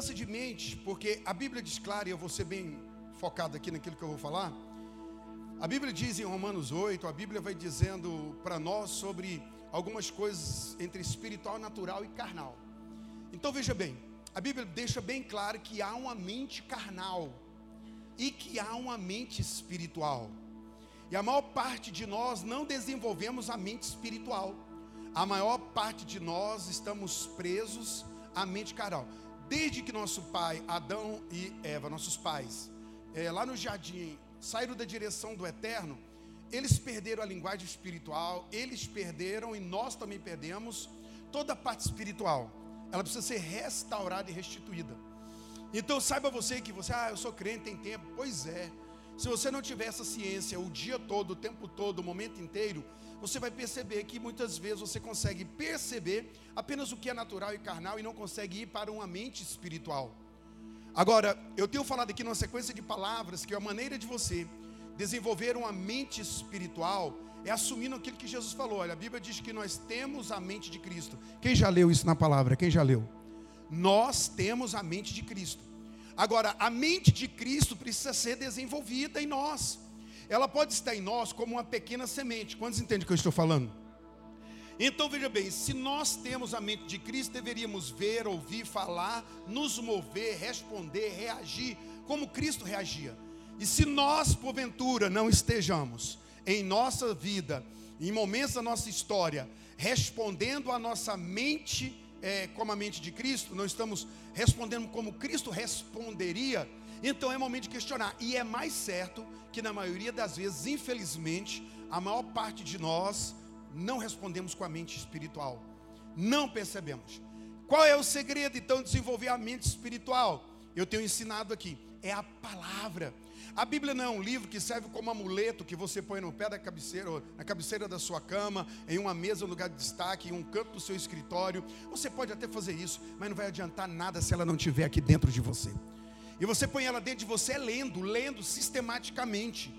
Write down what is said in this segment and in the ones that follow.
mudança de mente, porque a Bíblia diz claro, e eu vou ser bem focado aqui naquilo que eu vou falar. A Bíblia diz em Romanos 8, a Bíblia vai dizendo para nós sobre algumas coisas entre espiritual, natural e carnal. Então veja bem, a Bíblia deixa bem claro que há uma mente carnal e que há uma mente espiritual. E a maior parte de nós não desenvolvemos a mente espiritual. A maior parte de nós estamos presos à mente carnal. Desde que nosso pai, Adão e Eva, nossos pais, é, lá no jardim, saíram da direção do eterno, eles perderam a linguagem espiritual, eles perderam e nós também perdemos toda a parte espiritual. Ela precisa ser restaurada e restituída. Então saiba você que você, ah, eu sou crente, tem tempo. Pois é. Se você não tiver essa ciência o dia todo, o tempo todo, o momento inteiro, você vai perceber que muitas vezes você consegue perceber apenas o que é natural e carnal e não consegue ir para uma mente espiritual. Agora, eu tenho falado aqui numa sequência de palavras que a maneira de você desenvolver uma mente espiritual é assumindo aquilo que Jesus falou. Olha, a Bíblia diz que nós temos a mente de Cristo. Quem já leu isso na palavra? Quem já leu? Nós temos a mente de Cristo. Agora, a mente de Cristo precisa ser desenvolvida em nós. Ela pode estar em nós como uma pequena semente. Quantos entendem o que eu estou falando? Então veja bem, se nós temos a mente de Cristo, deveríamos ver, ouvir, falar, nos mover, responder, reagir como Cristo reagia. E se nós, porventura, não estejamos em nossa vida, em momentos da nossa história, respondendo a nossa mente é, como a mente de Cristo, não estamos respondendo como Cristo responderia, então é momento de questionar. E é mais certo que na maioria das vezes, infelizmente, a maior parte de nós não respondemos com a mente espiritual. Não percebemos. Qual é o segredo então de desenvolver a mente espiritual? Eu tenho ensinado aqui, é a palavra. A Bíblia não é um livro que serve como amuleto que você põe no pé da cabeceira, na cabeceira da sua cama, em uma mesa, um lugar de destaque, em um canto do seu escritório. Você pode até fazer isso, mas não vai adiantar nada se ela não estiver aqui dentro de você. E você põe ela dentro de você lendo, lendo sistematicamente.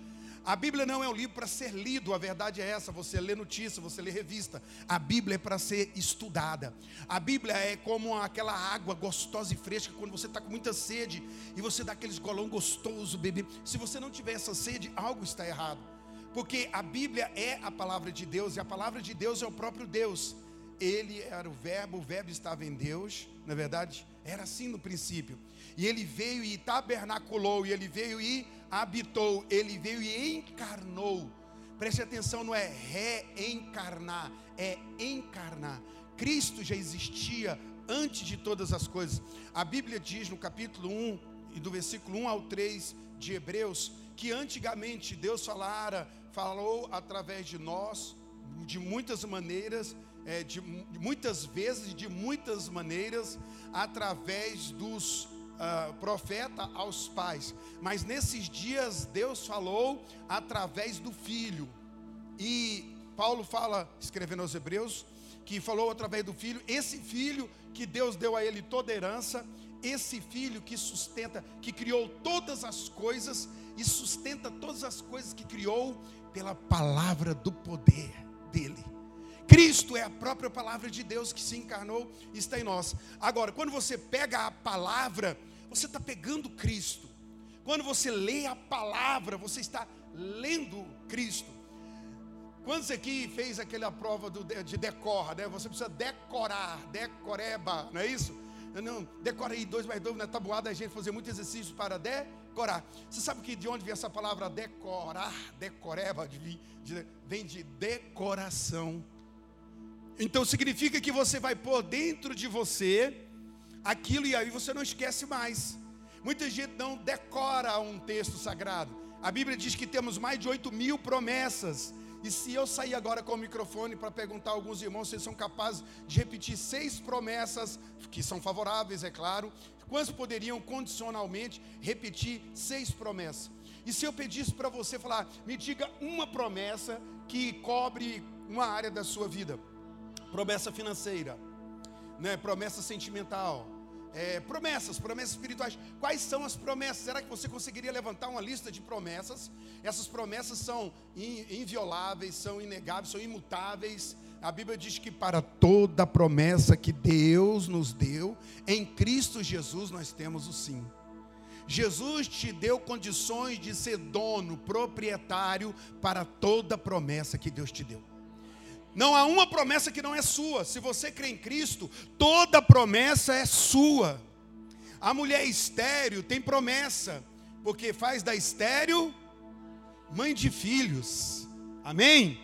A Bíblia não é um livro para ser lido, a verdade é essa. Você lê notícia, você lê revista. A Bíblia é para ser estudada. A Bíblia é como aquela água gostosa e fresca quando você está com muita sede e você dá aqueles golão gostoso, bebê. Se você não tiver essa sede, algo está errado. Porque a Bíblia é a palavra de Deus e a palavra de Deus é o próprio Deus. Ele era o Verbo, o Verbo estava em Deus, na é verdade, era assim no princípio. E ele veio e tabernaculou, e ele veio e habitou, ele veio e encarnou. Preste atenção, não é reencarnar, é encarnar. Cristo já existia antes de todas as coisas. A Bíblia diz no capítulo 1 e do versículo 1 ao 3 de Hebreus que antigamente Deus falara, falou através de nós de muitas maneiras, é, de, de muitas vezes, de muitas maneiras, através dos uh, profeta aos pais, mas nesses dias Deus falou através do filho. E Paulo fala, escrevendo aos Hebreus, que falou através do filho, esse filho que Deus deu a ele toda herança, esse filho que sustenta, que criou todas as coisas e sustenta todas as coisas que criou pela palavra do poder dele. Cristo é a própria palavra de Deus que se encarnou e está em nós. Agora, quando você pega a palavra você está pegando Cristo. Quando você lê a palavra, você está lendo Cristo. Quantos aqui fez aquela prova do, de decora, né? Você precisa decorar, decoreba, não é isso? Não, decora aí dois mais dois na tabuada, a gente fazer muito exercício para decorar. Você sabe que de onde vem essa palavra decorar, decoreba, de, de, vem de decoração. Então significa que você vai pôr dentro de você aquilo e aí você não esquece mais. Muita gente não decora um texto sagrado. A Bíblia diz que temos mais de 8 mil promessas. E se eu sair agora com o microfone para perguntar a alguns irmãos se eles são capazes de repetir seis promessas, que são favoráveis, é claro, quantos poderiam condicionalmente repetir seis promessas? E se eu pedisse para você falar, me diga uma promessa que cobre uma área da sua vida: promessa financeira, né? promessa sentimental, é, promessas, promessas espirituais. Quais são as promessas? Será que você conseguiria levantar uma lista de promessas? Essas promessas são invioláveis, são inegáveis, são imutáveis. A Bíblia diz que para toda promessa que Deus nos deu, em Cristo Jesus nós temos o sim. Jesus te deu condições de ser dono, proprietário para toda promessa que Deus te deu. Não há uma promessa que não é sua. Se você crê em Cristo, toda promessa é sua. A mulher estéreo tem promessa, porque faz da estéreo mãe de filhos. Amém?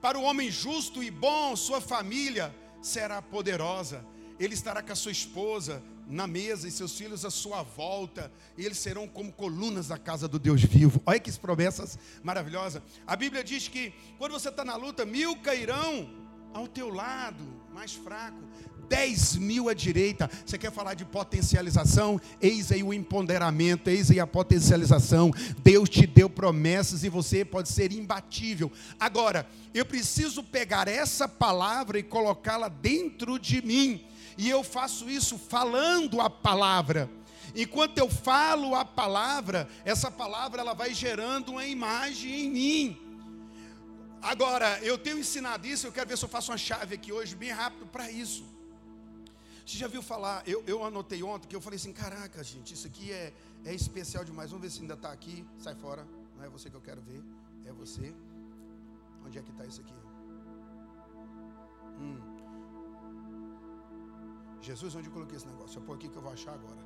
Para o homem justo e bom, sua família será poderosa. Ele estará com a sua esposa, na mesa e seus filhos à sua volta, e eles serão como colunas da casa do Deus vivo. Olha que promessas maravilhosas. A Bíblia diz que quando você está na luta, mil cairão ao teu lado, mais fraco, dez mil à direita. Você quer falar de potencialização? Eis aí o empoderamento, eis aí a potencialização. Deus te deu promessas e você pode ser imbatível. Agora, eu preciso pegar essa palavra e colocá-la dentro de mim e eu faço isso falando a palavra. Enquanto eu falo a palavra, essa palavra ela vai gerando uma imagem em mim. Agora, eu tenho ensinado isso, eu quero ver se eu faço uma chave aqui hoje, bem rápido, para isso. Você já viu falar, eu, eu anotei ontem, que eu falei assim, caraca, gente, isso aqui é, é especial demais. Vamos ver se ainda está aqui. Sai fora. Não é você que eu quero ver, é você. Onde é que está isso aqui? Hum. Jesus, onde eu coloquei esse negócio? Eu pôr aqui que eu vou achar agora.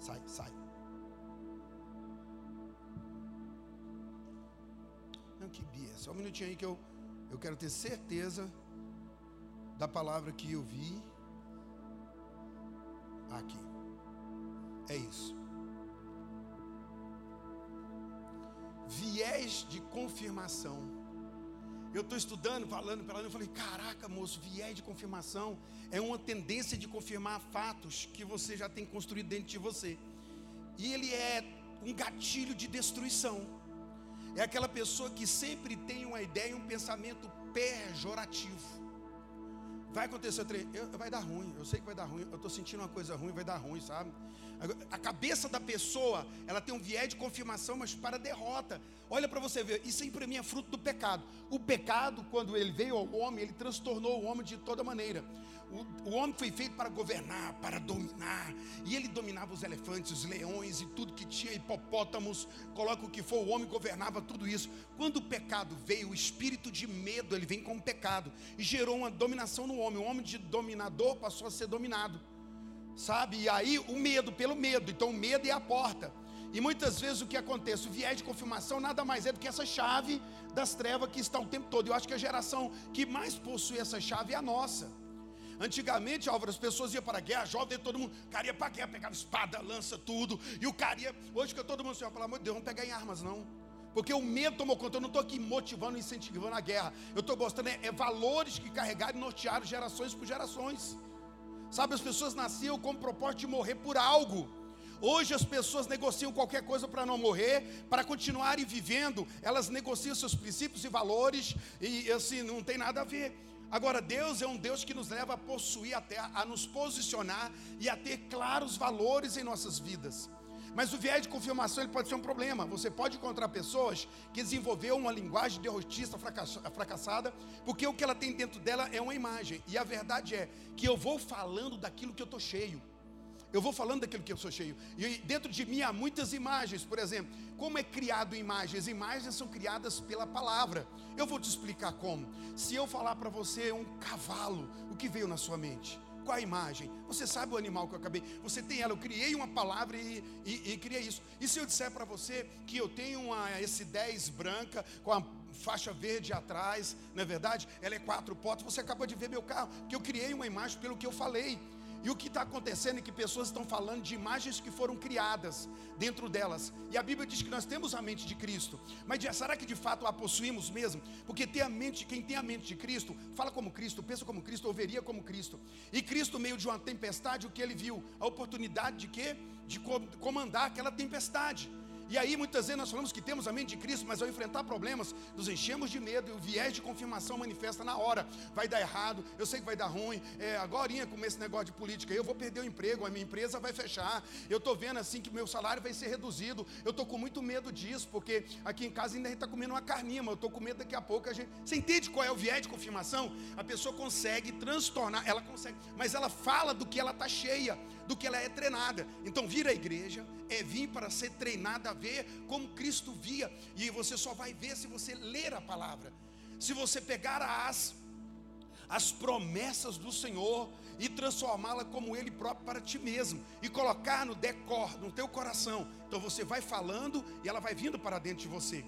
Sai, sai. Não, que bia. Só um minutinho aí que eu, eu quero ter certeza da palavra que eu vi aqui. É isso. Viés de confirmação. Eu estou estudando, falando, falando, eu falei, caraca, moço, viés de confirmação é uma tendência de confirmar fatos que você já tem construído dentro de você. E ele é um gatilho de destruição. É aquela pessoa que sempre tem uma ideia e um pensamento pejorativo. Vai acontecer, vai dar ruim, eu sei que vai dar ruim, eu estou sentindo uma coisa ruim, vai dar ruim, sabe? A cabeça da pessoa, ela tem um viés de confirmação, mas para derrota. Olha para você ver, isso aí para mim é fruto do pecado. O pecado, quando ele veio ao homem, ele transtornou o homem de toda maneira. O, o, homem foi feito para governar, para dominar. E ele dominava os elefantes, os leões e tudo que tinha, hipopótamos, coloca o que for, o homem governava tudo isso. Quando o pecado veio, o espírito de medo, ele vem com o pecado. E gerou uma dominação no homem. O homem de dominador passou a ser dominado sabe? E aí o medo pelo medo, então o medo é a porta. E muitas vezes o que acontece, o viés de confirmação nada mais é do que essa chave das trevas que está o tempo todo. Eu acho que a geração que mais possui essa chave é a nossa. Antigamente, Álvaro, as pessoas iam para a guerra, jovem, todo mundo, cara ia para a guerra, pegava espada, lança, tudo. E o cara hoje que todo mundo assim, pelo amor de Deus, não pegar em armas, não. Porque o medo tomou conta. Eu não estou aqui motivando, incentivando a guerra. Eu estou gostando, é, é valores que carregaram e nortearam gerações por gerações. Sabe, as pessoas nasciam com o propósito de morrer por algo. Hoje as pessoas negociam qualquer coisa para não morrer, para continuarem vivendo, elas negociam seus princípios e valores, e assim, não tem nada a ver. Agora, Deus é um Deus que nos leva a possuir a terra, a nos posicionar e a ter claros valores em nossas vidas. Mas o viés de confirmação ele pode ser um problema. Você pode encontrar pessoas que desenvolveram uma linguagem derrotista fracassada, porque o que ela tem dentro dela é uma imagem. E a verdade é que eu vou falando daquilo que eu estou cheio. Eu vou falando daquilo que eu sou cheio. E dentro de mim há muitas imagens. Por exemplo, como é criado imagens? Imagens são criadas pela palavra. Eu vou te explicar como. Se eu falar para você um cavalo, o que veio na sua mente? Qual a imagem? Você sabe o animal que eu acabei. Você tem ela. Eu criei uma palavra e, e, e criei isso. E se eu disser para você que eu tenho uma S10 branca com a faixa verde atrás, não é verdade? Ela é quatro portas. Você acabou de ver meu carro, que eu criei uma imagem pelo que eu falei. E o que está acontecendo é que pessoas estão falando de imagens que foram criadas dentro delas. E a Bíblia diz que nós temos a mente de Cristo. Mas será que de fato a possuímos mesmo? Porque ter a mente, quem tem a mente de Cristo, fala como Cristo, pensa como Cristo, ouveria como Cristo. E Cristo, no meio de uma tempestade, o que ele viu? A oportunidade de quê? De comandar aquela tempestade. E aí muitas vezes nós falamos que temos a mente de Cristo, mas ao enfrentar problemas, nos enchemos de medo e o viés de confirmação manifesta na hora. Vai dar errado, eu sei que vai dar ruim. É, agora com esse negócio de política, eu vou perder o emprego, a minha empresa vai fechar. Eu estou vendo assim que meu salário vai ser reduzido. Eu estou com muito medo disso, porque aqui em casa ainda a gente está comendo uma carninha, mas eu estou com medo daqui a pouco a gente. Você entende qual é o viés de confirmação? A pessoa consegue transtornar, ela consegue, mas ela fala do que ela está cheia, do que ela é treinada. Então vir à igreja é vir para ser treinada a ver como Cristo via, e você só vai ver se você ler a palavra. Se você pegar as as promessas do Senhor e transformá-la como Ele próprio para ti mesmo e colocar no decor, no teu coração. Então você vai falando e ela vai vindo para dentro de você.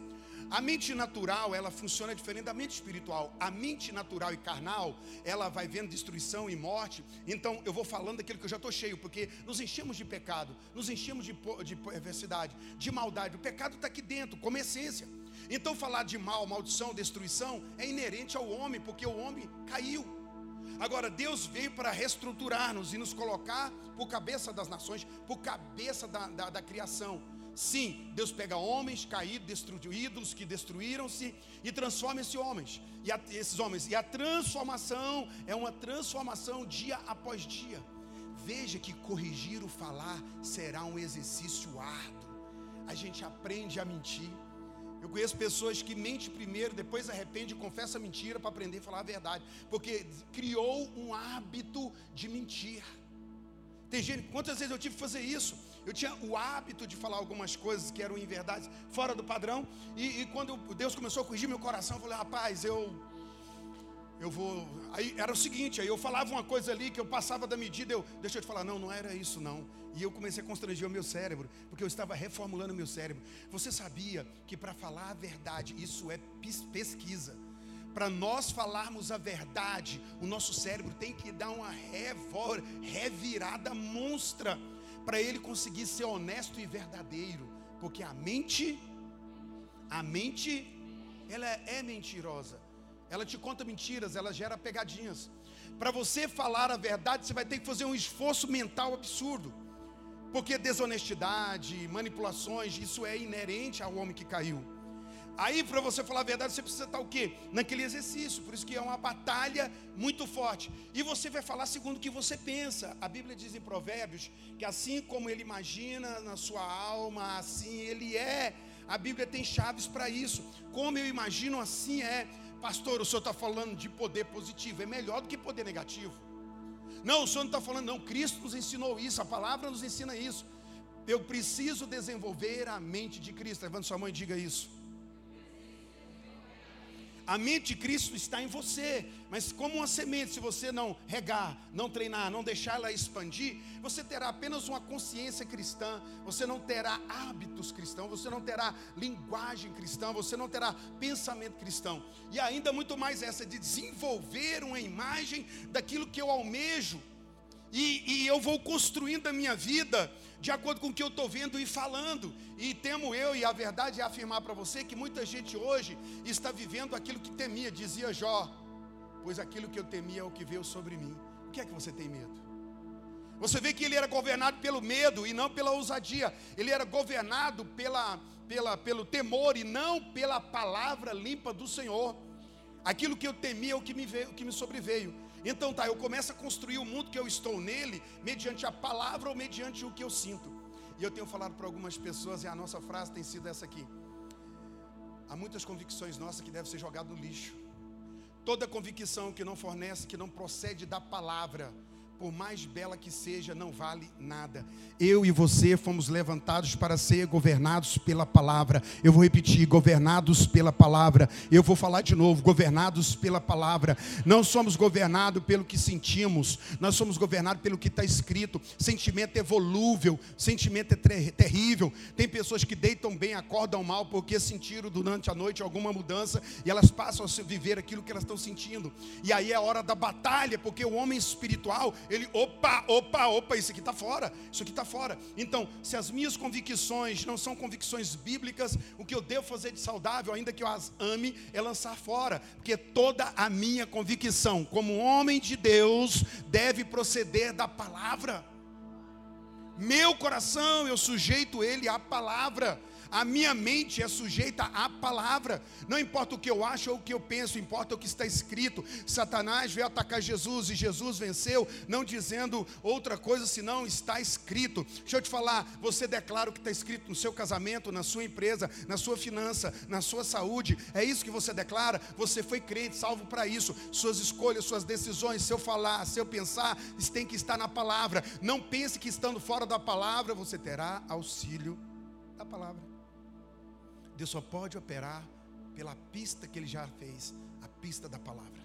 A mente natural, ela funciona diferente da mente espiritual. A mente natural e carnal, ela vai vendo destruição e morte. Então, eu vou falando daquilo que eu já estou cheio, porque nos enchemos de pecado, nos enchemos de, de perversidade, de maldade. O pecado está aqui dentro, como essência. Então, falar de mal, maldição, destruição é inerente ao homem, porque o homem caiu. Agora, Deus veio para reestruturar-nos e nos colocar por cabeça das nações, por cabeça da, da, da criação. Sim, Deus pega homens caídos, destruídos, que destruíram-se e transforma esses homens. E a, esses homens. E a transformação é uma transformação dia após dia. Veja que corrigir o falar será um exercício árduo. A gente aprende a mentir. Eu conheço pessoas que mentem primeiro, depois arrepende e confessa mentira para aprender a falar a verdade, porque criou um hábito de mentir. Tem gente, quantas vezes eu tive que fazer isso? Eu tinha o hábito de falar algumas coisas que eram em verdade fora do padrão. E, e quando Deus começou a corrigir meu coração, eu falei, rapaz, eu. Eu vou. Aí era o seguinte, aí eu falava uma coisa ali que eu passava da medida, eu. Deixa eu te falar, não, não era isso, não. E eu comecei a constranger o meu cérebro, porque eu estava reformulando o meu cérebro. Você sabia que para falar a verdade, isso é pesquisa para nós falarmos a verdade, o nosso cérebro tem que dar uma revor, revirada monstra para ele conseguir ser honesto e verdadeiro, porque a mente, a mente, ela é mentirosa. Ela te conta mentiras, ela gera pegadinhas. Para você falar a verdade, você vai ter que fazer um esforço mental absurdo. Porque desonestidade, manipulações, isso é inerente ao homem que caiu. Aí, para você falar a verdade, você precisa estar o quê? Naquele exercício. Por isso que é uma batalha muito forte. E você vai falar segundo o que você pensa. A Bíblia diz em Provérbios que assim como ele imagina na sua alma, assim ele é. A Bíblia tem chaves para isso. Como eu imagino, assim é. Pastor, o senhor está falando de poder positivo. É melhor do que poder negativo. Não, o senhor não está falando, não. Cristo nos ensinou isso. A palavra nos ensina isso. Eu preciso desenvolver a mente de Cristo. Levanta sua mão e diga isso. A mente de Cristo está em você, mas como uma semente, se você não regar, não treinar, não deixar ela expandir, você terá apenas uma consciência cristã, você não terá hábitos cristãos, você não terá linguagem cristã, você não terá pensamento cristão. E ainda muito mais essa de desenvolver uma imagem daquilo que eu almejo, e, e eu vou construindo a minha vida de acordo com o que eu estou vendo e falando. E temo eu, e a verdade é afirmar para você que muita gente hoje está vivendo aquilo que temia, dizia Jó, pois aquilo que eu temia é o que veio sobre mim. O que é que você tem medo? Você vê que ele era governado pelo medo e não pela ousadia, ele era governado pela, pela, pelo temor e não pela palavra limpa do Senhor. Aquilo que eu temia é o que me, veio, o que me sobreveio. Então tá, eu começo a construir o mundo que eu estou nele, mediante a palavra ou mediante o que eu sinto. E eu tenho falado para algumas pessoas, e a nossa frase tem sido essa aqui. Há muitas convicções nossas que devem ser jogadas no lixo. Toda convicção que não fornece, que não procede da palavra, por mais bela que seja, não vale nada. Eu e você fomos levantados para ser governados pela palavra. Eu vou repetir: governados pela palavra. Eu vou falar de novo: governados pela palavra. Não somos governados pelo que sentimos, nós somos governados pelo que está escrito. Sentimento é volúvel, sentimento é terrível. Tem pessoas que deitam bem, acordam mal porque sentiram durante a noite alguma mudança e elas passam a viver aquilo que elas estão sentindo. E aí é hora da batalha, porque o homem espiritual ele, opa, opa, opa, isso aqui está fora, isso aqui está fora. Então, se as minhas convicções não são convicções bíblicas, o que eu devo fazer de saudável, ainda que eu as ame, é lançar fora, porque toda a minha convicção, como homem de Deus, deve proceder da palavra. Meu coração, eu sujeito ele à palavra. A minha mente é sujeita à palavra. Não importa o que eu acho ou o que eu penso, importa o que está escrito. Satanás veio atacar Jesus e Jesus venceu, não dizendo outra coisa senão está escrito. Deixa eu te falar, você declara o que está escrito no seu casamento, na sua empresa, na sua finança, na sua saúde. É isso que você declara? Você foi crente, salvo para isso. Suas escolhas, suas decisões, seu falar, seu pensar, tem que estar na palavra. Não pense que estando fora da palavra você terá auxílio da palavra. Deus só pode operar pela pista que ele já fez, a pista da palavra.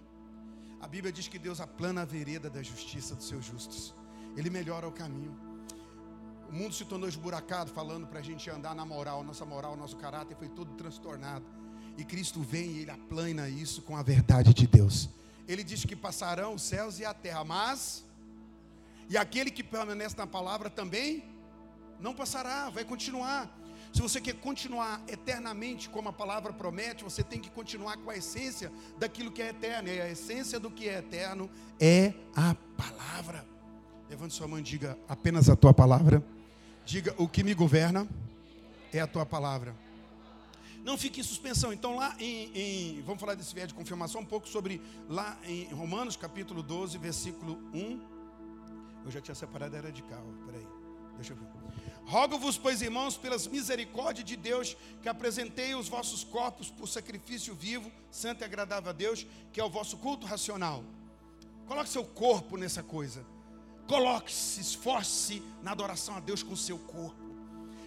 A Bíblia diz que Deus aplana a vereda da justiça dos seus justos. Ele melhora o caminho. O mundo se tornou esburacado, falando para a gente andar na moral. Nossa moral, nosso caráter foi todo transtornado. E Cristo vem e ele aplana isso com a verdade de Deus. Ele diz que passarão os céus e a terra, mas e aquele que permanece na palavra também não passará, vai continuar. Se você quer continuar eternamente, como a palavra promete, você tem que continuar com a essência daquilo que é eterno. E a essência do que é eterno é a palavra. Levante sua mão e diga apenas a tua palavra. Diga o que me governa é a tua palavra. Não fique em suspensão. Então, lá em, em vamos falar desse viés de confirmação um pouco sobre lá em Romanos capítulo 12, versículo 1. Eu já tinha separado, era de carro. Peraí, deixa eu ver. Rogo-vos, pois, irmãos, pelas misericórdias de Deus, que apresentei os vossos corpos por sacrifício vivo, santo e agradável a Deus, que é o vosso culto racional. Coloque seu corpo nessa coisa. Coloque-se, esforce-se na adoração a Deus com seu corpo.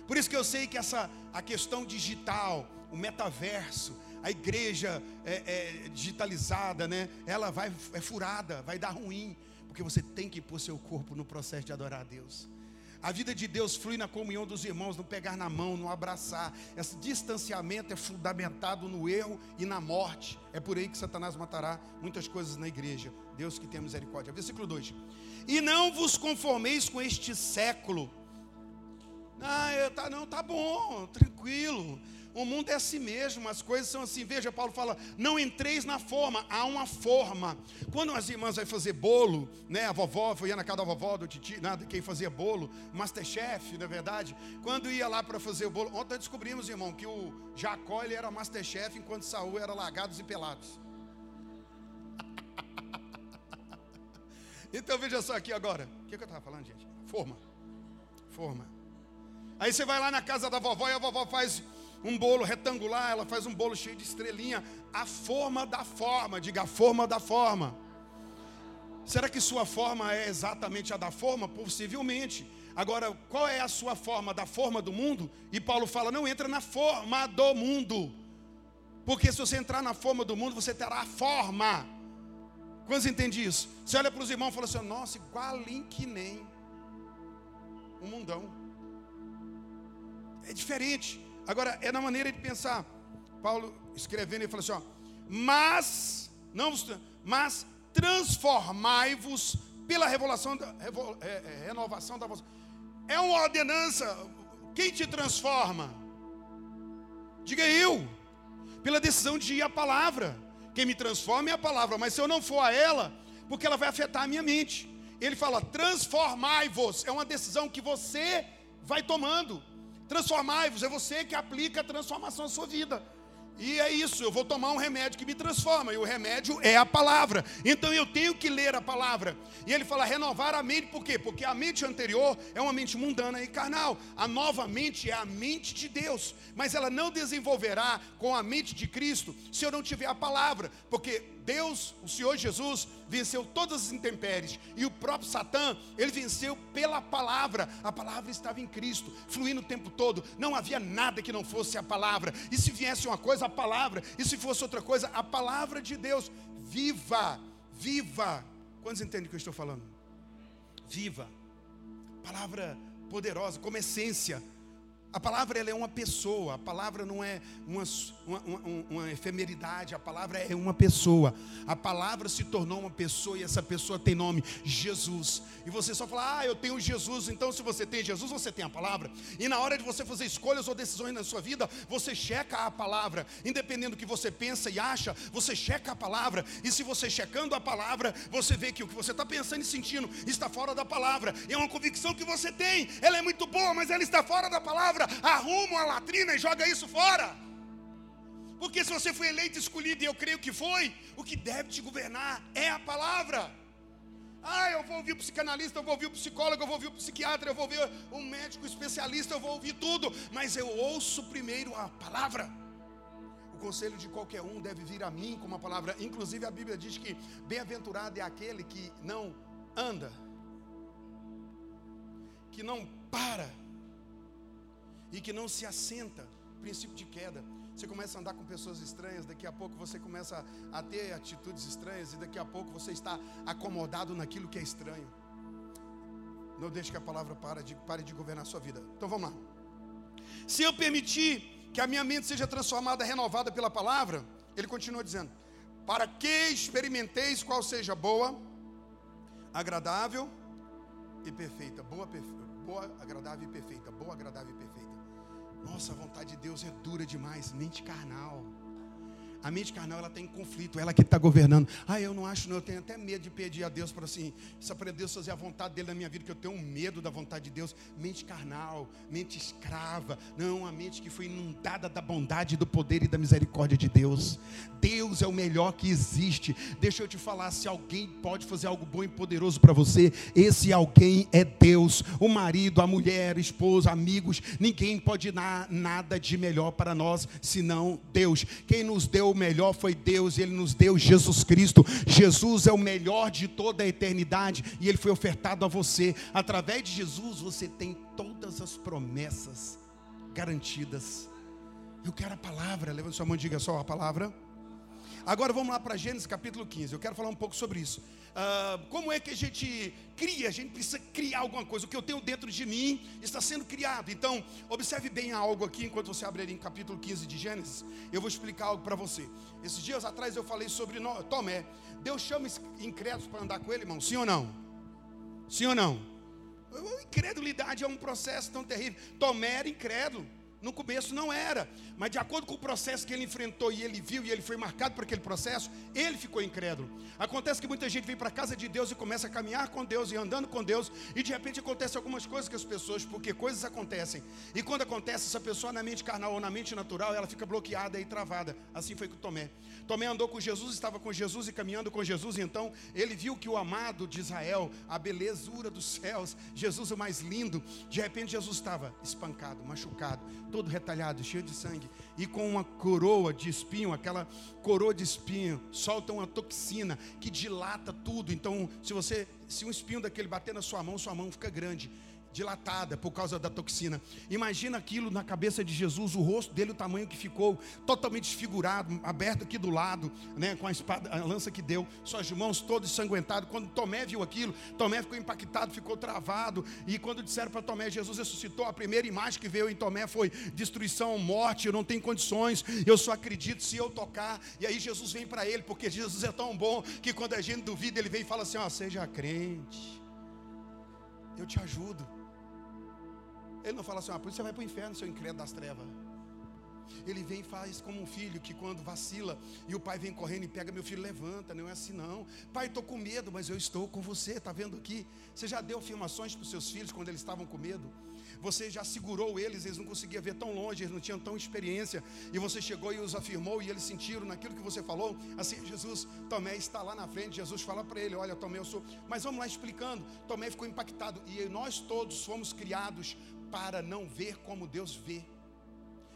Por isso que eu sei que essa a questão digital, o metaverso, a igreja é, é, digitalizada, né? Ela vai é furada, vai dar ruim, porque você tem que pôr seu corpo no processo de adorar a Deus. A vida de Deus flui na comunhão dos irmãos, no pegar na mão, no abraçar. Esse distanciamento é fundamentado no erro e na morte. É por aí que Satanás matará muitas coisas na igreja. Deus que tem misericórdia. Versículo 2: E não vos conformeis com este século. Ah, tá, não, tá bom, tranquilo. O mundo é assim mesmo, as coisas são assim. Veja, Paulo fala: não entreis na forma, há uma forma. Quando as irmãs vão fazer bolo, né? A vovó, foi na casa da vovó, do titi, nada, quem fazia bolo, Masterchef, na é verdade. Quando ia lá para fazer o bolo, ontem descobrimos, irmão, que o Jacó ele era Masterchef, enquanto Saul era largados e pelados. então veja só aqui agora. O que, que eu estava falando, gente? Forma. Forma. Aí você vai lá na casa da vovó e a vovó faz um bolo retangular, ela faz um bolo cheio de estrelinha, a forma da forma, diga a forma da forma. Será que sua forma é exatamente a da forma? Possivelmente. Agora, qual é a sua forma da forma do mundo? E Paulo fala: não entra na forma do mundo. Porque se você entrar na forma do mundo, você terá a forma. Quantos entendem isso? Você olha para os irmãos e fala assim: nossa, igualinho que nem um mundão. É diferente. Agora, é na maneira de pensar. Paulo escrevendo, ele fala assim: ó, mas, não, mas transformai-vos pela revelação da, é, é, renovação da vossa. É uma ordenança. Quem te transforma? Diga eu. Pela decisão de ir à palavra. Quem me transforma é a palavra, mas se eu não for a ela, porque ela vai afetar a minha mente. Ele fala: transformai-vos. É uma decisão que você vai tomando. Transformai-vos, é você que aplica a transformação na sua vida. E é isso, eu vou tomar um remédio que me transforma, e o remédio é a palavra. Então eu tenho que ler a palavra. E ele fala renovar a mente, por quê? Porque a mente anterior é uma mente mundana e carnal. A nova mente é a mente de Deus, mas ela não desenvolverá com a mente de Cristo se eu não tiver a palavra, porque Deus, o Senhor Jesus, venceu todas as intempéries. E o próprio Satã, ele venceu pela palavra. A palavra estava em Cristo, fluindo o tempo todo. Não havia nada que não fosse a palavra. E se viesse uma coisa, a palavra. E se fosse outra coisa, a palavra de Deus. Viva, viva. Quantos entendem o que eu estou falando? Viva. Palavra poderosa, como essência a palavra é uma pessoa, a palavra não é uma, uma, uma, uma, efemeridade, a palavra é uma pessoa. A palavra se tornou uma pessoa e essa pessoa tem nome, Jesus. E você só fala, ah, eu tenho Jesus, então se você tem Jesus, você tem a palavra. E na hora de você fazer escolhas ou decisões na sua vida, você checa a palavra. Independente do que você pensa e acha, você checa a palavra. E se você checando a palavra, você vê que o que você está pensando e sentindo está fora da palavra. E é uma convicção que você tem, ela é muito boa, mas ela está fora da palavra arruma uma latrina e joga isso fora. Porque se você foi eleito, escolhido, e eu creio que foi, o que deve te governar é a palavra. Ah, eu vou ouvir o psicanalista, eu vou ouvir o psicólogo, eu vou ouvir o psiquiatra, eu vou ouvir um médico especialista, eu vou ouvir tudo, mas eu ouço primeiro a palavra. O conselho de qualquer um deve vir a mim com uma palavra. Inclusive a Bíblia diz que bem-aventurado é aquele que não anda, que não para e que não se assenta. Princípio de queda. Você começa a andar com pessoas estranhas, daqui a pouco você começa a ter atitudes estranhas, e daqui a pouco você está acomodado naquilo que é estranho. Não deixe que a palavra pare de, pare de governar a sua vida. Então vamos lá. Se eu permitir que a minha mente seja transformada, renovada pela palavra, ele continua dizendo: para que experimenteis qual seja boa, agradável e perfeita. Boa, perfe... boa, agradável e perfeita. Boa, agradável e perfeita. Nossa, a vontade de Deus é dura demais, mente carnal. A mente carnal ela tem conflito, ela que está governando. Ah, eu não acho, não, eu tenho até medo de pedir a Deus para assim, só para Deus fazer a vontade dele na minha vida, que eu tenho medo da vontade de Deus. Mente carnal, mente escrava, não, a mente que foi inundada da bondade, do poder e da misericórdia de Deus. Deus é o melhor que existe. Deixa eu te falar, se alguém pode fazer algo bom e poderoso para você, esse alguém é Deus. O marido, a mulher, a esposa, amigos, ninguém pode dar nada de melhor para nós senão Deus. Quem nos deu melhor foi Deus, e Ele nos deu Jesus Cristo. Jesus é o melhor de toda a eternidade, e Ele foi ofertado a você. Através de Jesus, você tem todas as promessas garantidas. Eu quero a palavra, levanta sua mão e diga só a palavra. Agora vamos lá para Gênesis capítulo 15. Eu quero falar um pouco sobre isso. Uh, como é que a gente cria? A gente precisa criar alguma coisa. O que eu tenho dentro de mim está sendo criado. Então, observe bem algo aqui enquanto você abrir em capítulo 15 de Gênesis. Eu vou explicar algo para você. Esses dias atrás eu falei sobre Tomé. Deus chama incrédulos para andar com ele, irmão? Sim ou não? Sim ou não? Incredulidade é um processo tão terrível. Tomé era incrédulo. No começo não era, mas de acordo com o processo que ele enfrentou e ele viu e ele foi marcado por aquele processo, ele ficou incrédulo. Acontece que muita gente vem para a casa de Deus e começa a caminhar com Deus e andando com Deus, e de repente acontece algumas coisas com as pessoas, porque coisas acontecem. E quando acontece, essa pessoa na mente carnal ou na mente natural, ela fica bloqueada e travada. Assim foi com Tomé. Tomé andou com Jesus, estava com Jesus e caminhando com Jesus, então ele viu que o amado de Israel, a belezura dos céus, Jesus o mais lindo, de repente Jesus estava espancado, machucado, todo retalhado, cheio de sangue, e com uma coroa de espinho, aquela coroa de espinho, solta uma toxina que dilata tudo. Então, se você, se um espinho daquele bater na sua mão, sua mão fica grande dilatada por causa da toxina. Imagina aquilo na cabeça de Jesus, o rosto dele, o tamanho que ficou, totalmente desfigurado, aberto aqui do lado, né, com a espada, a lança que deu, suas mãos todas ensanguentadas. Quando Tomé viu aquilo, Tomé ficou impactado, ficou travado. E quando disseram para Tomé, Jesus ressuscitou, a primeira imagem que veio em Tomé foi destruição, morte, eu não tenho condições, eu só acredito se eu tocar. E aí Jesus vem para ele, porque Jesus é tão bom que quando a gente duvida, ele vem e fala assim: ó, seja crente. Eu te ajudo. Ele não fala assim, ah, por isso você vai para o inferno, seu incrédulo das trevas. Ele vem e faz como um filho que quando vacila e o pai vem correndo e pega meu filho, levanta, não é assim não. Pai, estou com medo, mas eu estou com você, está vendo aqui? Você já deu afirmações para os seus filhos quando eles estavam com medo? Você já segurou eles, eles não conseguiam ver tão longe, eles não tinham tão experiência, e você chegou e os afirmou, e eles sentiram naquilo que você falou. Assim, Jesus, Tomé está lá na frente, Jesus fala para ele: Olha, Tomé, eu sou. Mas vamos lá explicando. Tomé ficou impactado, e nós todos fomos criados para não ver como Deus vê,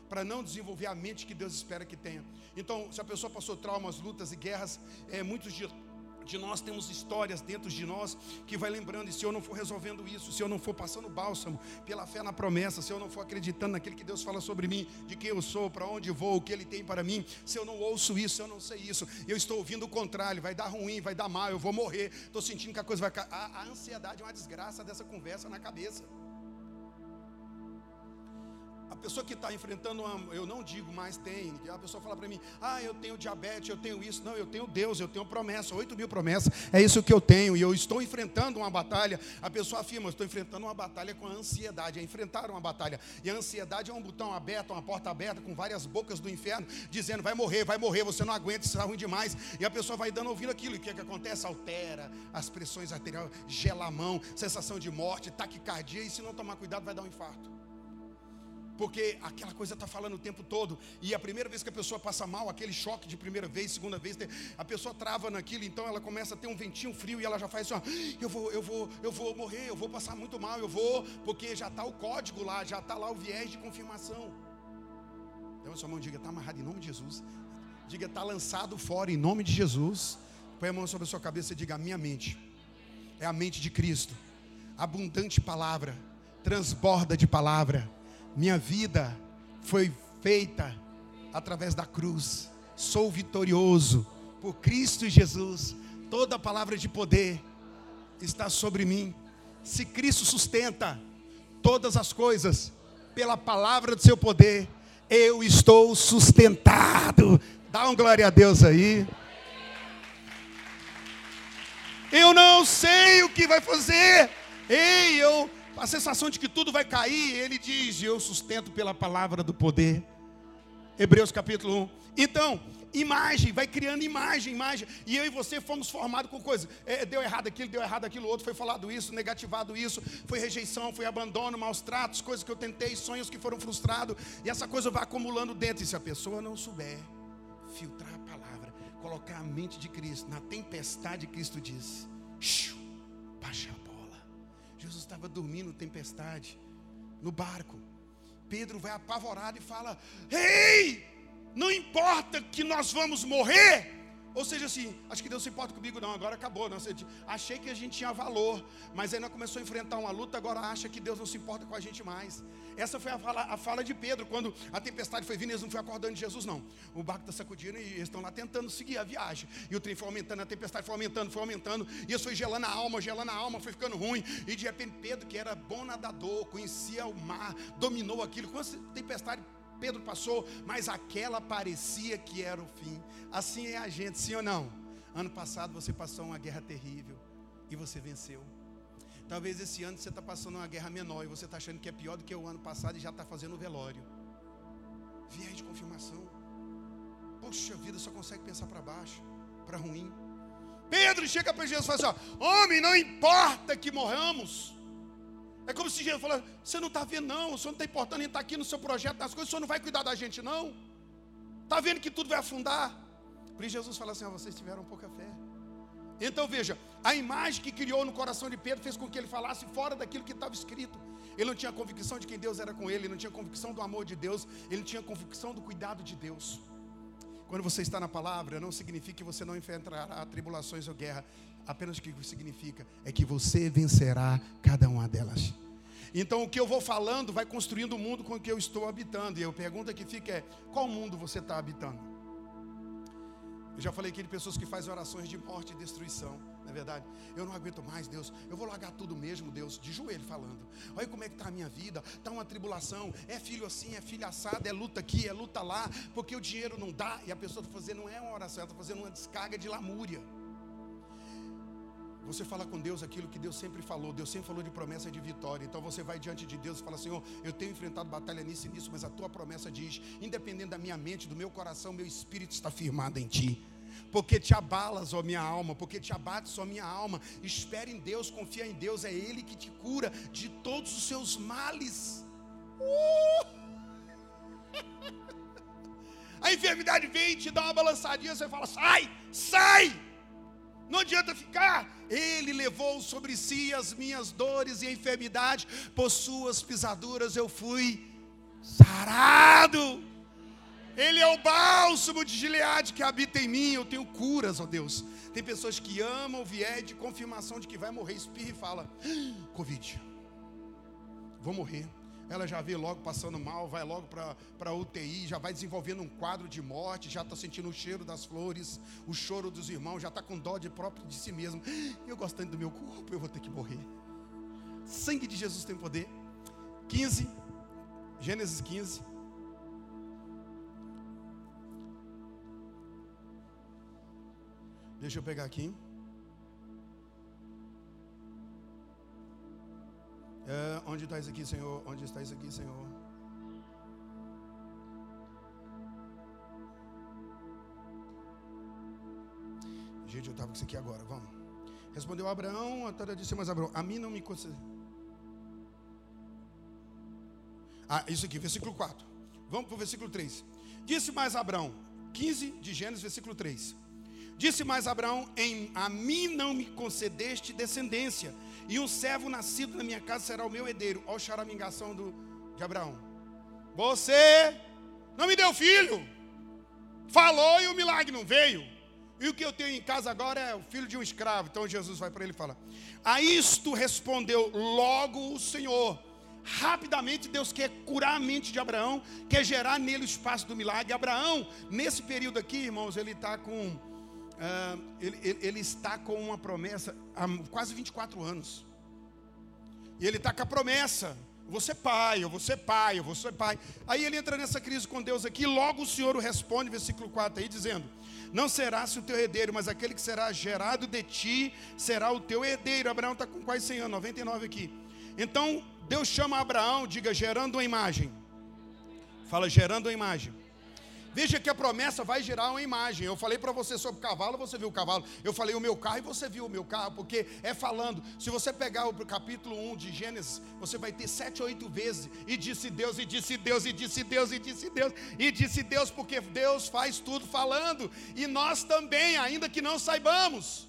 para não desenvolver a mente que Deus espera que tenha. Então, se a pessoa passou traumas, lutas e guerras, é, muitos de, de nós temos histórias dentro de nós que vai lembrando, e se eu não for resolvendo isso, se eu não for passando bálsamo pela fé na promessa, se eu não for acreditando naquele que Deus fala sobre mim, de quem eu sou, para onde vou, o que Ele tem para mim, se eu não ouço isso, se eu não sei isso, eu estou ouvindo o contrário, vai dar ruim, vai dar mal, eu vou morrer, estou sentindo que a coisa vai. A, a ansiedade é uma desgraça dessa conversa na cabeça. A pessoa que está enfrentando uma, eu não digo mais tem, a pessoa fala para mim, ah, eu tenho diabetes, eu tenho isso, não, eu tenho Deus, eu tenho promessa, oito mil promessas, é isso que eu tenho, e eu estou enfrentando uma batalha. A pessoa afirma, eu estou enfrentando uma batalha com a ansiedade, é enfrentar uma batalha. E a ansiedade é um botão aberto, uma porta aberta, com várias bocas do inferno, dizendo, vai morrer, vai morrer, você não aguenta, isso está ruim demais. E a pessoa vai dando ouvindo aquilo, e o que, é que acontece? Altera as pressões arteriais, gela a mão, sensação de morte, taquicardia, e se não tomar cuidado, vai dar um infarto. Porque aquela coisa está falando o tempo todo, e a primeira vez que a pessoa passa mal, aquele choque de primeira vez, segunda vez, a pessoa trava naquilo, então ela começa a ter um ventinho frio e ela já faz assim: ó, eu vou, eu vou, eu vou morrer, eu vou passar muito mal, eu vou, porque já está o código lá, já está lá o viés de confirmação. Então a sua mão diga, está amarrado em nome de Jesus. Diga, está lançado fora em nome de Jesus. Põe a mão sobre a sua cabeça e diga: a minha mente é a mente de Cristo. Abundante palavra, transborda de palavra. Minha vida foi feita através da cruz. Sou vitorioso por Cristo Jesus. Toda palavra de poder está sobre mim. Se Cristo sustenta todas as coisas pela palavra do seu poder, eu estou sustentado. Dá um glória a Deus aí. Eu não sei o que vai fazer. Ei, eu a sensação de que tudo vai cair, ele diz: "Eu sustento pela palavra do poder". Hebreus capítulo 1. Então, imagem, vai criando imagem, imagem. E eu e você fomos formados com coisas. É, deu errado aquilo, deu errado aquilo outro, foi falado isso, negativado isso, foi rejeição, foi abandono, maus tratos, coisas que eu tentei, sonhos que foram frustrados. E essa coisa vai acumulando dentro. E se a pessoa não souber filtrar a palavra, colocar a mente de Cristo na tempestade, Cristo diz: bola. Jesus estava dormindo tempestade, no barco. Pedro vai apavorado e fala: Ei, não importa que nós vamos morrer, ou seja, assim, acho que Deus se importa comigo, não, agora acabou. Não, achei que a gente tinha valor, mas nós começou a enfrentar uma luta, agora acha que Deus não se importa com a gente mais. Essa foi a fala, a fala de Pedro, quando a tempestade foi vindo, eles não foram acordando de Jesus, não. O barco está sacudindo e eles estão lá tentando seguir a viagem. E o trem foi aumentando, a tempestade foi aumentando, foi aumentando, e isso foi gelando a alma, gelando a alma, foi ficando ruim. E de repente Pedro, que era bom nadador, conhecia o mar, dominou aquilo. Quando a tempestade Pedro passou, mas aquela parecia que era o fim. Assim é a gente, sim ou não? Ano passado você passou uma guerra terrível e você venceu. Talvez esse ano você está passando uma guerra menor e você está achando que é pior do que o ano passado e já está fazendo o velório. Viés de confirmação. Poxa vida, só consegue pensar para baixo, para ruim. Pedro chega para Jesus e fala assim: ó, Homem, não importa que morramos. É como se Jesus falasse: Você não está vendo, não. O senhor não está importando em estar aqui no seu projeto, nas coisas. O senhor não vai cuidar da gente, não. Está vendo que tudo vai afundar. Por isso Jesus fala assim: ah, Vocês tiveram pouca fé. Então veja, a imagem que criou no coração de Pedro fez com que ele falasse fora daquilo que estava escrito. Ele não tinha convicção de quem Deus era com ele, ele não tinha convicção do amor de Deus, ele tinha convicção do cuidado de Deus. Quando você está na palavra, não significa que você não enfrentará tribulações ou guerra. Apenas o que significa é que você vencerá cada uma delas. Então o que eu vou falando vai construindo o mundo com que eu estou habitando. E a pergunta que fica é: qual mundo você está habitando? Eu já falei aqui de pessoas que fazem orações de morte e destruição. Não é verdade? Eu não aguento mais, Deus. Eu vou largar tudo mesmo, Deus, de joelho falando. Olha como é que está a minha vida. Está uma tribulação. É filho assim, é filho assado, é luta aqui, é luta lá. Porque o dinheiro não dá. E a pessoa está fazendo, não é uma oração, ela está fazendo uma descarga de lamúria. Você fala com Deus aquilo que Deus sempre falou. Deus sempre falou de promessa de vitória. Então você vai diante de Deus e fala: Senhor, eu tenho enfrentado batalha nisso e nisso, mas a tua promessa diz: independente da minha mente, do meu coração, meu espírito está firmado em ti porque te abalas, ó minha alma, porque te abates, ó minha alma. Espere em Deus, confia em Deus, é Ele que te cura de todos os seus males. Uh! A enfermidade vem e te dá uma balançadinha, você fala: sai, sai, não adianta ficar. Ele levou sobre si as minhas dores e a enfermidade, por suas pisaduras eu fui sarado. Ele é o bálsamo de Gileade que habita em mim. Eu tenho curas, ó Deus. Tem pessoas que amam viés de confirmação de que vai morrer, espirra e fala: Covid, vou morrer. Ela já vê logo passando mal, vai logo para UTI, já vai desenvolvendo um quadro de morte, já está sentindo o cheiro das flores, o choro dos irmãos, já está com dó de próprio de si mesmo. Eu gostando do meu corpo, eu vou ter que morrer. Sangue de Jesus tem poder. 15, Gênesis 15. Deixa eu pegar aqui. É, onde está isso aqui, Senhor? Onde está isso aqui, Senhor? Gente, eu estava com isso aqui agora, vamos. Respondeu Abraão, a disse, mas Abraão, a mim não me concede. Ah, isso aqui, versículo 4. Vamos para o versículo 3. Disse mais Abraão, 15 de Gênesis, versículo 3. Disse mais Abraão: em, A mim não me concedeste descendência, e um servo nascido na minha casa será o meu herdeiro. Olha a charamingação do, de Abraão. Você não me deu filho, falou e o milagre não veio. E o que eu tenho em casa agora é o filho de um escravo. Então Jesus vai para ele e fala: A isto respondeu logo o Senhor. Rapidamente Deus quer curar a mente de Abraão, quer gerar nele o espaço do milagre. Abraão, nesse período aqui, irmãos, ele está com uh, ele, ele, ele, está com uma promessa há quase 24 anos. E ele está com a promessa: vou ser pai, eu vou ser pai, eu vou ser pai. Aí ele entra nessa crise com Deus aqui, logo o Senhor o responde, versículo 4 aí, dizendo: Não serás o teu herdeiro, mas aquele que será gerado de ti será o teu herdeiro. Abraão está com quase 100 anos, 99 aqui. Então, Deus chama Abraão, diga, gerando uma imagem. Fala, gerando uma imagem. Veja que a promessa vai gerar uma imagem. Eu falei para você sobre o cavalo, você viu o cavalo. Eu falei o meu carro e você viu o meu carro, porque é falando. Se você pegar o capítulo 1 de Gênesis, você vai ter sete, oito vezes. E disse Deus, e disse Deus, e disse Deus, e disse Deus, e disse Deus, porque Deus faz tudo falando. E nós também, ainda que não saibamos.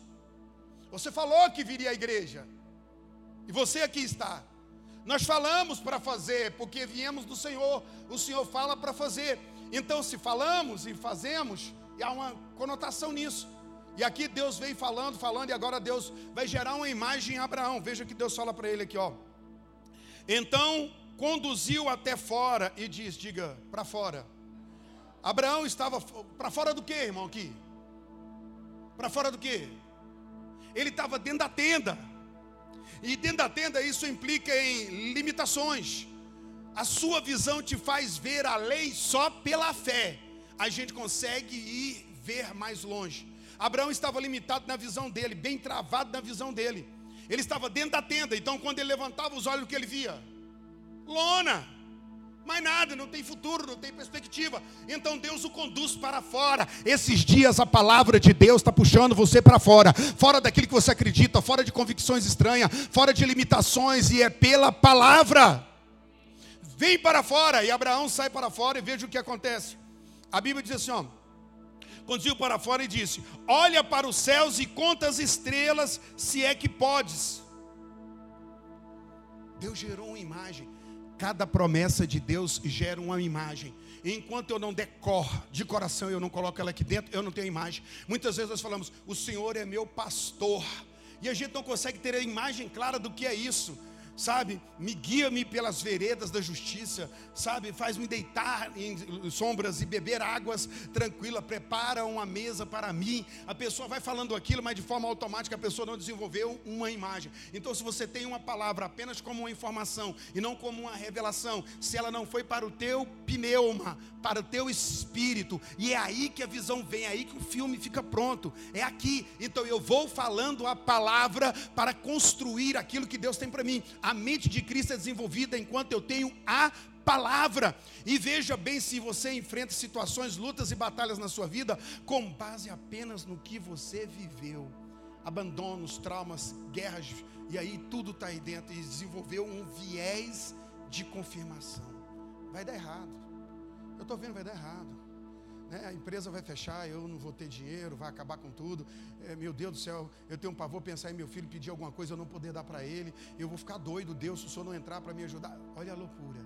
Você falou que viria a igreja. E você aqui está. Nós falamos para fazer, porque viemos do Senhor. O Senhor fala para fazer. Então, se falamos e fazemos, há uma conotação nisso. E aqui Deus vem falando, falando, e agora Deus vai gerar uma imagem em Abraão. Veja que Deus fala para ele aqui, ó. Então conduziu até fora e diz: diga, para fora. Abraão estava para fora do que, irmão, aqui? Para fora do que? Ele estava dentro da tenda. E dentro da tenda isso implica em limitações. A sua visão te faz ver a lei só pela fé. A gente consegue ir ver mais longe. Abraão estava limitado na visão dele, bem travado na visão dele. Ele estava dentro da tenda, então quando ele levantava os olhos, o que ele via? Lona. Mais nada, não tem futuro, não tem perspectiva. Então Deus o conduz para fora. Esses dias a palavra de Deus está puxando você para fora, fora daquilo que você acredita, fora de convicções estranhas, fora de limitações, e é pela palavra. Vem para fora, e Abraão sai para fora e veja o que acontece. A Bíblia diz assim: ó, conduziu para fora e disse: Olha para os céus e conta as estrelas, se é que podes. Deus gerou uma imagem. Cada promessa de Deus gera uma imagem. enquanto eu não decor de coração, eu não coloco ela aqui dentro, eu não tenho imagem. Muitas vezes nós falamos, o Senhor é meu pastor. E a gente não consegue ter a imagem clara do que é isso sabe? Me guia-me pelas veredas da justiça, sabe? Faz-me deitar em sombras e beber águas tranquila, prepara uma mesa para mim. A pessoa vai falando aquilo, mas de forma automática a pessoa não desenvolveu uma imagem. Então, se você tem uma palavra apenas como uma informação e não como uma revelação, se ela não foi para o teu pneuma, para o teu espírito, e é aí que a visão vem, é aí que o filme fica pronto, é aqui. Então, eu vou falando a palavra para construir aquilo que Deus tem para mim. A mente de Cristo é desenvolvida enquanto eu tenho a palavra. E veja bem se você enfrenta situações, lutas e batalhas na sua vida com base apenas no que você viveu. Abandonos, traumas, guerras, e aí tudo está aí dentro. E desenvolveu um viés de confirmação. Vai dar errado. Eu estou vendo, vai dar errado né, a empresa vai fechar, eu não vou ter dinheiro, vai acabar com tudo. É, meu Deus do céu, eu tenho um pavor pensar em meu filho pedir alguma coisa, eu não poder dar para ele. Eu vou ficar doido, Deus, se o senhor não entrar para me ajudar. Olha a loucura.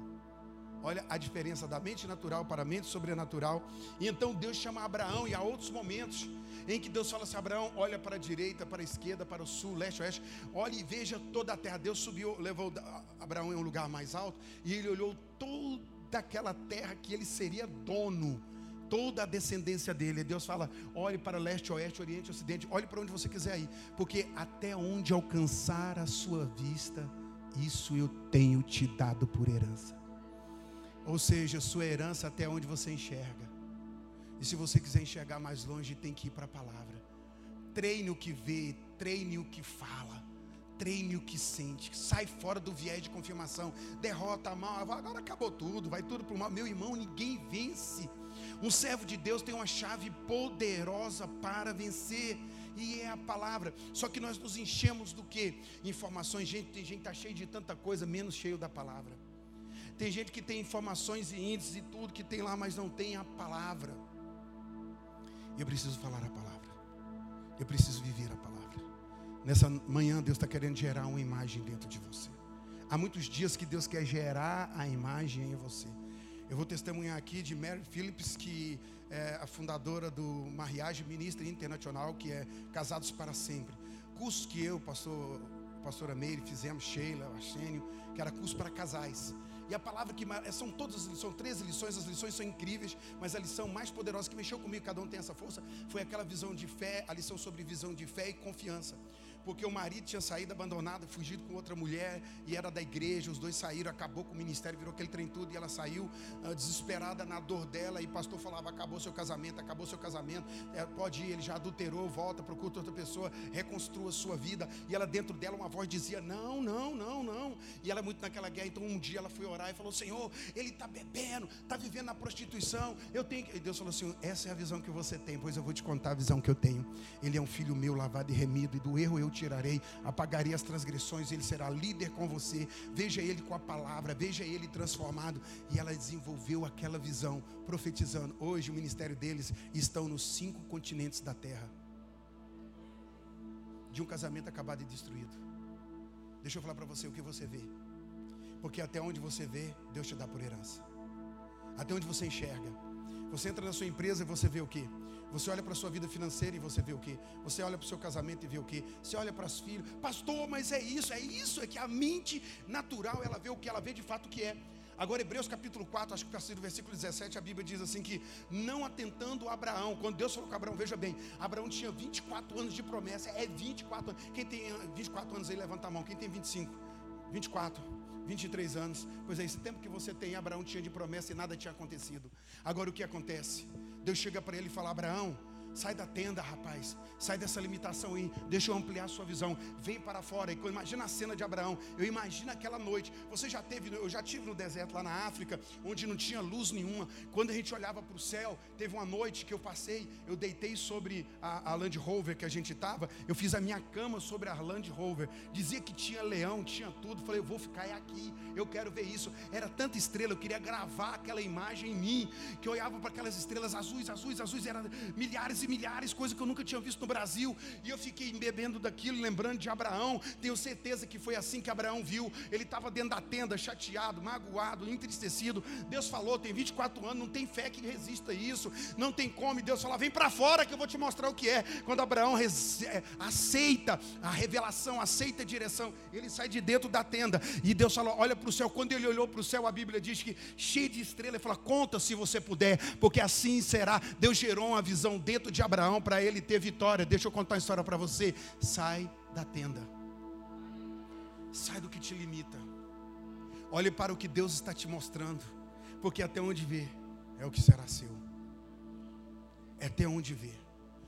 Olha a diferença da mente natural para a mente sobrenatural. E então Deus chama Abraão, e há outros momentos em que Deus fala assim: Abraão, olha para a direita, para a esquerda, para o sul, leste, oeste, olhe e veja toda a terra. Deus subiu, levou Abraão em um lugar mais alto, e ele olhou toda aquela terra que ele seria dono toda a descendência dele. Deus fala: olhe para leste, oeste, oriente, ocidente, olhe para onde você quiser ir, porque até onde alcançar a sua vista, isso eu tenho te dado por herança. Ou seja, sua herança até onde você enxerga. E se você quiser enxergar mais longe, tem que ir para a palavra. Treine o que vê, treine o que fala. Treine o que sente, sai fora do viés de confirmação, derrota a mal, agora acabou tudo, vai tudo para o mal. Meu irmão, ninguém vence um servo de Deus tem uma chave poderosa para vencer. E é a palavra. Só que nós nos enchemos do que? Informações. Gente, tem gente que está cheio de tanta coisa, menos cheio da palavra. Tem gente que tem informações e índices e tudo que tem lá, mas não tem a palavra. Eu preciso falar a palavra. Eu preciso viver a palavra. Nessa manhã, Deus está querendo gerar uma imagem dentro de você. Há muitos dias que Deus quer gerar a imagem em você. Eu vou testemunhar aqui de Mary Phillips, que é a fundadora do Mariage Ministra Internacional, que é Casados para Sempre. Curso que eu, pastor, pastora Meire, fizemos, Sheila, Achênio, que era curso para casais. E a palavra que são todas são 13 lições, as lições são incríveis, mas a lição mais poderosa que mexeu comigo, cada um tem essa força, foi aquela visão de fé, a lição sobre visão de fé e confiança porque o marido tinha saído abandonado, fugido com outra mulher, e era da igreja, os dois saíram, acabou com o ministério, virou aquele trem tudo, e ela saiu uh, desesperada na dor dela, e o pastor falava, acabou seu casamento, acabou seu casamento, é, pode ir, ele já adulterou, volta, procura outra pessoa, reconstrua sua vida, e ela dentro dela, uma voz dizia, não, não, não, não, e ela muito naquela guerra, então um dia ela foi orar e falou, Senhor, ele está bebendo, está vivendo na prostituição, eu tenho. E Deus falou assim, essa é a visão que você tem, pois eu vou te contar a visão que eu tenho, ele é um filho meu, lavado e remido, e do erro eu tirarei, apagarei as transgressões, ele será líder com você. Veja ele com a palavra, veja ele transformado. E ela desenvolveu aquela visão, profetizando. Hoje o ministério deles estão nos cinco continentes da terra. De um casamento acabado e destruído. Deixa eu falar para você o que você vê. Porque até onde você vê, Deus te dá por herança. Até onde você enxerga. Você entra na sua empresa e você vê o que? Você olha para a sua vida financeira e você vê o que? Você olha para o seu casamento e vê o que? Você olha para as filhas, pastor, mas é isso, é isso, é que a mente natural ela vê o que ela vê de fato que é. Agora, Hebreus capítulo 4, acho que partir do versículo 17, a Bíblia diz assim: que não atentando Abraão, quando Deus falou com Abraão, veja bem, Abraão tinha 24 anos de promessa, é 24 anos. Quem tem 24 anos aí, levanta a mão. Quem tem 25? 24. 23 anos. Pois é, esse tempo que você tem, Abraão tinha de promessa e nada tinha acontecido. Agora o que acontece? Deus chega para ele e fala: Abraão, Sai da tenda, rapaz. Sai dessa limitação aí. Deixa eu ampliar a sua visão. Vem para fora. E imagina a cena de Abraão. Eu imagino aquela noite. Você já teve, eu já tive no deserto lá na África, onde não tinha luz nenhuma. Quando a gente olhava para o céu, teve uma noite que eu passei, eu deitei sobre a, a Land Rover que a gente estava. Eu fiz a minha cama sobre a Land Rover. Dizia que tinha leão, tinha tudo. Falei, eu vou ficar aqui. Eu quero ver isso. Era tanta estrela, eu queria gravar aquela imagem em mim. Que eu olhava para aquelas estrelas azuis, azuis, azuis. Eram milhares e milhares, coisa que eu nunca tinha visto no Brasil. E eu fiquei bebendo daquilo, lembrando de Abraão. Tenho certeza que foi assim que Abraão viu. Ele estava dentro da tenda, chateado, magoado, entristecido. Deus falou: tem 24 anos, não tem fé que resista a isso. Não tem como. E Deus falou: vem para fora que eu vou te mostrar o que é. Quando Abraão é, aceita a revelação, aceita a direção, ele sai de dentro da tenda. E Deus falou: olha para o céu. Quando ele olhou para o céu, a Bíblia diz que cheio de estrelas, ele fala: conta se você puder, porque assim será. Deus gerou uma visão dentro de Abraão para ele ter vitória. Deixa eu contar uma história para você. Sai da tenda. Sai do que te limita. Olhe para o que Deus está te mostrando. Porque até onde vê é o que será seu. É até onde vê.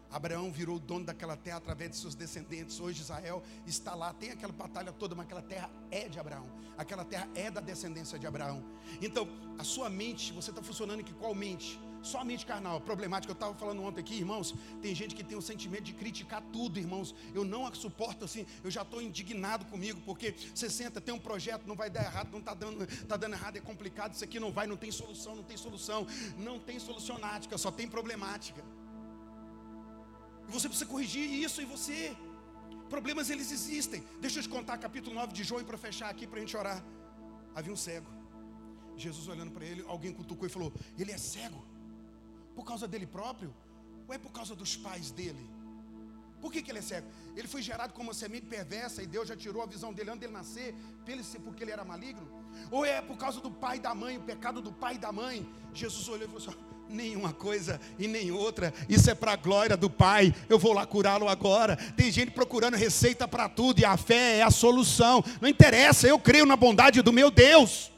Abraão virou dono daquela terra através de seus descendentes. Hoje Israel está lá, tem aquela batalha toda, mas aquela terra é de Abraão. Aquela terra é da descendência de Abraão. Então, a sua mente, você está funcionando em que qual mente? Só a mente carnal, problemática. Eu estava falando ontem aqui, irmãos. Tem gente que tem o sentimento de criticar tudo, irmãos. Eu não suporto assim. Eu já estou indignado comigo, porque você senta, tem um projeto, não vai dar errado, não está dando, tá dando errado, é complicado. Isso aqui não vai, não tem solução, não tem solução, não tem solucionática, só tem problemática. Você precisa corrigir isso em você. Problemas eles existem. Deixa eu te contar capítulo 9 de João para fechar aqui para a gente orar. Havia um cego. Jesus olhando para ele, alguém cutucou e falou: Ele é cego. Por causa dele próprio? Ou é por causa dos pais dele? Por que, que ele é cego? Ele foi gerado como uma semente perversa e Deus já tirou a visão dele antes dele nascer, porque ele era maligno? Ou é por causa do pai e da mãe, o pecado do pai e da mãe? Jesus olhou e falou assim: nenhuma coisa e nem outra. Isso é para a glória do Pai. Eu vou lá curá-lo agora. Tem gente procurando receita para tudo e a fé é a solução. Não interessa, eu creio na bondade do meu Deus.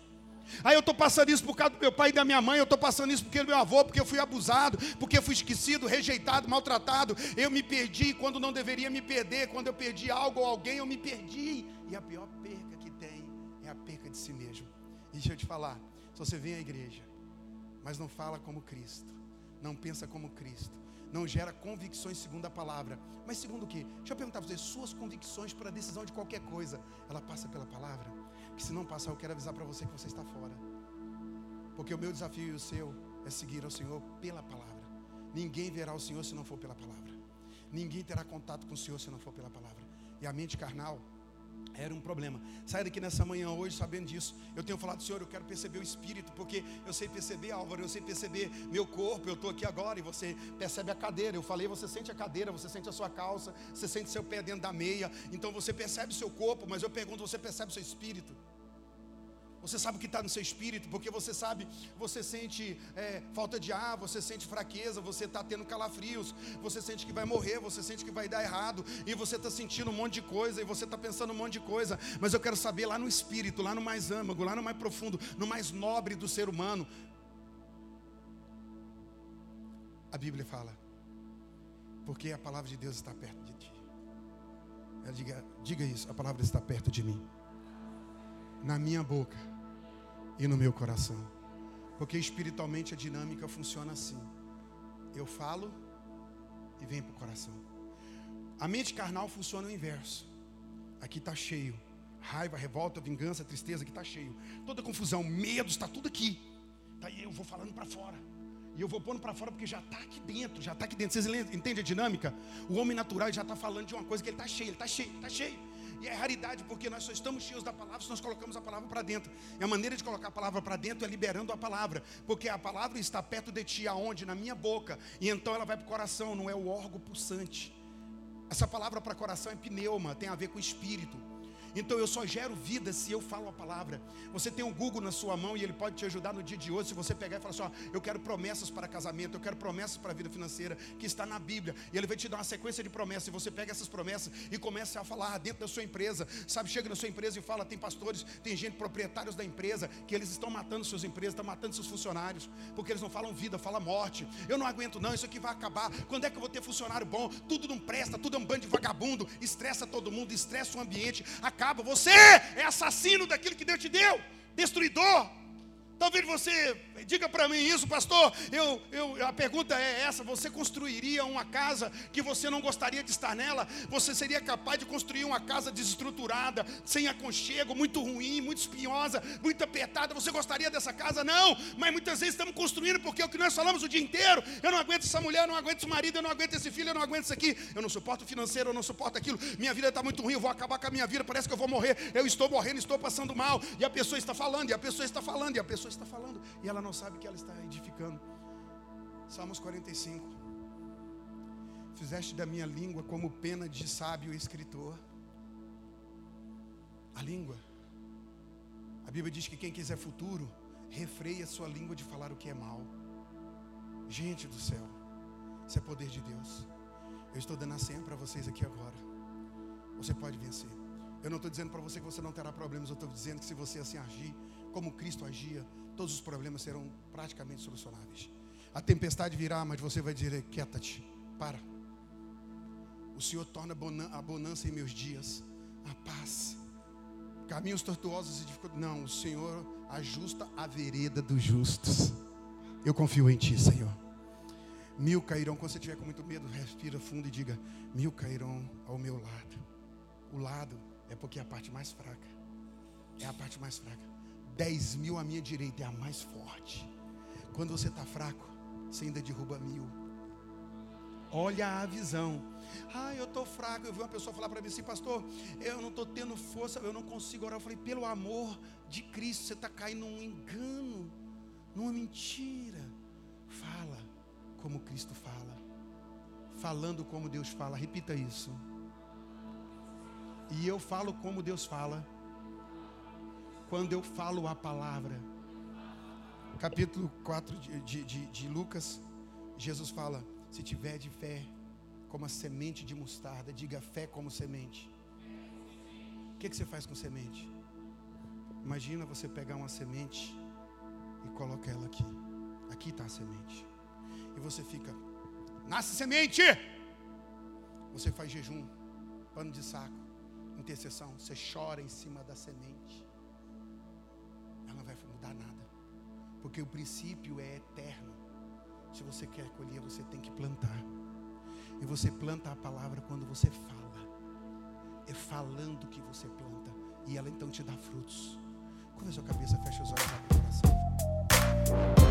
Aí eu estou passando isso por causa do meu pai e da minha mãe, eu estou passando isso porque do meu avô, porque eu fui abusado, porque eu fui esquecido, rejeitado, maltratado. Eu me perdi quando não deveria me perder. Quando eu perdi algo ou alguém, eu me perdi. E a pior perca que tem é a perca de si mesmo. E deixa eu te falar, se você vem à igreja, mas não fala como Cristo, não pensa como Cristo, não gera convicções segundo a palavra. Mas segundo o quê? Deixa eu perguntar para você, suas convicções para a decisão de qualquer coisa, ela passa pela palavra? Que se não passar, eu quero avisar para você que você está fora. Porque o meu desafio e o seu é seguir ao Senhor pela palavra. Ninguém verá o Senhor se não for pela palavra. Ninguém terá contato com o Senhor se não for pela palavra. E a mente carnal era um problema. Sai daqui nessa manhã hoje sabendo disso. Eu tenho falado, Senhor, eu quero perceber o Espírito, porque eu sei perceber, Álvaro, eu sei perceber meu corpo. Eu estou aqui agora e você percebe a cadeira. Eu falei, você sente a cadeira, você sente a sua calça, você sente seu pé dentro da meia. Então você percebe o seu corpo, mas eu pergunto, você percebe o seu espírito? Você sabe o que está no seu espírito, porque você sabe, você sente é, falta de ar, você sente fraqueza, você está tendo calafrios, você sente que vai morrer, você sente que vai dar errado, e você está sentindo um monte de coisa, e você está pensando um monte de coisa, mas eu quero saber lá no espírito, lá no mais âmago, lá no mais profundo, no mais nobre do ser humano. A Bíblia fala, porque a palavra de Deus está perto de ti. Diga, diga isso, a palavra está perto de mim na minha boca e no meu coração. Porque espiritualmente a dinâmica funciona assim. Eu falo e vem para o coração. A mente carnal funciona o inverso. Aqui está cheio. Raiva, revolta, vingança, tristeza, aqui está cheio. Toda confusão, medo, está tudo aqui. Tá aí eu vou falando para fora. E eu vou pondo para fora porque já está aqui dentro, já está aqui dentro. Vocês entendem a dinâmica? O homem natural já está falando de uma coisa que ele está cheio, ele está cheio, está cheio. E é raridade porque nós só estamos cheios da palavra se nós colocamos a palavra para dentro. E a maneira de colocar a palavra para dentro é liberando a palavra, porque a palavra está perto de ti, aonde? Na minha boca. E então ela vai para o coração, não é o órgão pulsante. Essa palavra para coração é pneuma, tem a ver com espírito. Então eu só gero vida se eu falo a palavra. Você tem o Google na sua mão e ele pode te ajudar no dia de hoje. Se você pegar e falar assim: ó, eu quero promessas para casamento, eu quero promessas para a vida financeira, que está na Bíblia. E ele vai te dar uma sequência de promessas. E você pega essas promessas e começa a falar dentro da sua empresa. Sabe, chega na sua empresa e fala: tem pastores, tem gente, proprietários da empresa, que eles estão matando suas empresas, estão matando seus funcionários, porque eles não falam vida, falam morte. Eu não aguento, não, isso aqui vai acabar. Quando é que eu vou ter funcionário bom? Tudo não presta, tudo é um bando de vagabundo, estressa todo mundo, estressa o ambiente, acaba. Você é assassino daquilo que Deus te deu, destruidor. Talvez você diga para mim isso, pastor. Eu, eu, a pergunta é essa: você construiria uma casa que você não gostaria de estar nela? Você seria capaz de construir uma casa desestruturada, sem aconchego, muito ruim, muito espinhosa, muito apertada? Você gostaria dessa casa? Não, mas muitas vezes estamos construindo porque é o que nós falamos o dia inteiro. Eu não aguento essa mulher, eu não aguento esse marido, eu não aguento esse filho, eu não aguento isso aqui. Eu não suporto o financeiro, eu não suporto aquilo. Minha vida está muito ruim, eu vou acabar com a minha vida, parece que eu vou morrer. Eu estou morrendo, estou passando mal. E a pessoa está falando, e a pessoa está falando, e a pessoa pessoa está falando e ela não sabe que ela está edificando. Salmos 45. Fizeste da minha língua como pena de sábio escritor. A língua. A Bíblia diz que quem quiser futuro, refreia sua língua de falar o que é mal. Gente do céu, isso é poder de Deus. Eu estou dando a senha para vocês aqui agora. Você pode vencer. Eu não estou dizendo para você que você não terá problemas, eu estou dizendo que se você assim agir, como Cristo agia, todos os problemas serão praticamente solucionáveis. A tempestade virá, mas você vai dizer: quieta-te, para. O Senhor torna a bonança em meus dias, a paz. Caminhos tortuosos e dificuldades. Não, o Senhor ajusta a vereda dos justos. Eu confio em Ti, Senhor. Mil cairão, quando você estiver com muito medo, respira fundo e diga: Mil cairão ao meu lado. O lado é porque é a parte mais fraca. É a parte mais fraca. 10 mil à minha direita é a mais forte. Quando você está fraco, você ainda derruba mil. Olha a visão. Ah, eu estou fraco. Eu vi uma pessoa falar para mim assim, pastor, eu não estou tendo força, eu não consigo orar. Eu falei, pelo amor de Cristo, você está caindo num engano, numa mentira. Fala como Cristo fala. Falando como Deus fala. Repita isso. E eu falo como Deus fala quando eu falo a palavra. Capítulo 4 de, de, de, Lucas, Jesus fala: se tiver de fé como a semente de mostarda, diga fé como semente. O que, que você faz com semente? Imagina você pegar uma semente e coloca ela aqui. Aqui está a semente. E você fica, nasce semente! Você faz jejum, pano de saco, intercessão. Você chora em cima da semente nada. Porque o princípio é eterno. Se você quer colher, você tem que plantar. E você planta a palavra quando você fala. É falando que você planta. E ela então te dá frutos. Curva sua cabeça, fecha os olhos, abre o coração.